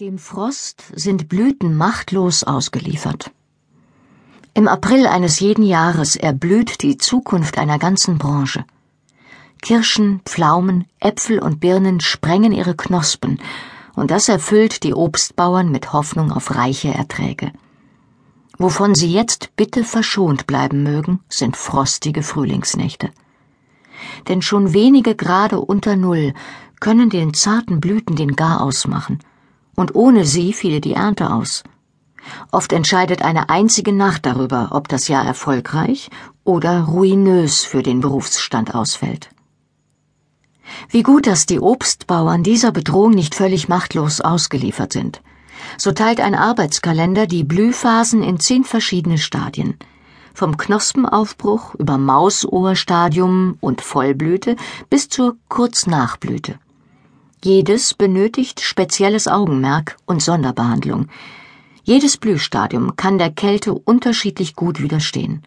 Dem Frost sind Blüten machtlos ausgeliefert. Im April eines jeden Jahres erblüht die Zukunft einer ganzen Branche. Kirschen, Pflaumen, Äpfel und Birnen sprengen ihre Knospen, und das erfüllt die Obstbauern mit Hoffnung auf reiche Erträge. Wovon sie jetzt bitte verschont bleiben mögen, sind frostige Frühlingsnächte. Denn schon wenige Grade unter Null können den zarten Blüten den Garaus machen – und ohne sie fiele die Ernte aus. Oft entscheidet eine einzige Nacht darüber, ob das Jahr erfolgreich oder ruinös für den Berufsstand ausfällt. Wie gut, dass die Obstbauern dieser Bedrohung nicht völlig machtlos ausgeliefert sind. So teilt ein Arbeitskalender die Blühphasen in zehn verschiedene Stadien. Vom Knospenaufbruch über Mausohrstadium und Vollblüte bis zur Kurznachblüte. Jedes benötigt spezielles Augenmerk und Sonderbehandlung. Jedes Blühstadium kann der Kälte unterschiedlich gut widerstehen.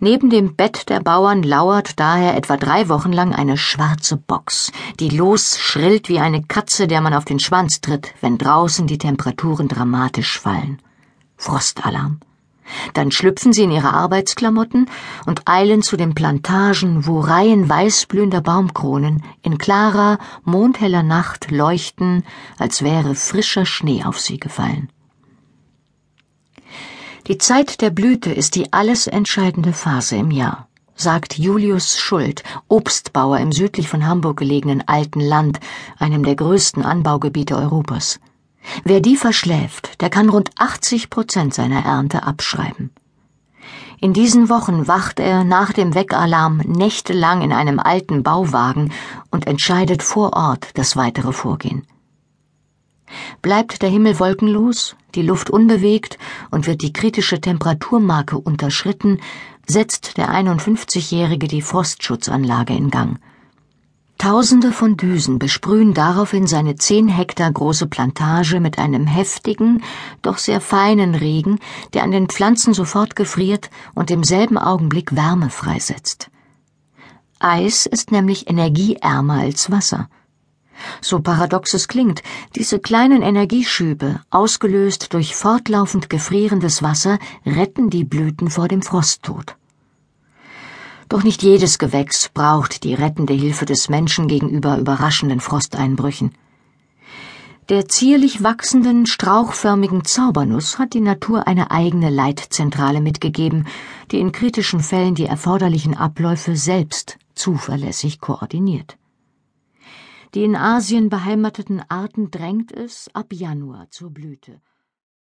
Neben dem Bett der Bauern lauert daher etwa drei Wochen lang eine schwarze Box, die losschrillt wie eine Katze, der man auf den Schwanz tritt, wenn draußen die Temperaturen dramatisch fallen. Frostalarm. Dann schlüpfen sie in ihre Arbeitsklamotten und eilen zu den Plantagen, wo Reihen weißblühender Baumkronen in klarer, mondheller Nacht leuchten, als wäre frischer Schnee auf sie gefallen. Die Zeit der Blüte ist die alles entscheidende Phase im Jahr, sagt Julius Schuld, Obstbauer im südlich von Hamburg gelegenen Alten Land, einem der größten Anbaugebiete Europas. Wer die verschläft, der kann rund 80 Prozent seiner Ernte abschreiben. In diesen Wochen wacht er nach dem Weckalarm nächtelang in einem alten Bauwagen und entscheidet vor Ort das weitere Vorgehen. Bleibt der Himmel wolkenlos, die Luft unbewegt und wird die kritische Temperaturmarke unterschritten, setzt der 51-Jährige die Frostschutzanlage in Gang. Tausende von Düsen besprühen daraufhin seine zehn Hektar große Plantage mit einem heftigen, doch sehr feinen Regen, der an den Pflanzen sofort gefriert und im selben Augenblick Wärme freisetzt. Eis ist nämlich energieärmer als Wasser. So paradox es klingt, diese kleinen Energieschübe, ausgelöst durch fortlaufend gefrierendes Wasser, retten die Blüten vor dem Frosttod. Doch nicht jedes Gewächs braucht die rettende Hilfe des Menschen gegenüber überraschenden Frosteinbrüchen. Der zierlich wachsenden, strauchförmigen Zaubernuss hat die Natur eine eigene Leitzentrale mitgegeben, die in kritischen Fällen die erforderlichen Abläufe selbst zuverlässig koordiniert. Die in Asien beheimateten Arten drängt es ab Januar zur Blüte.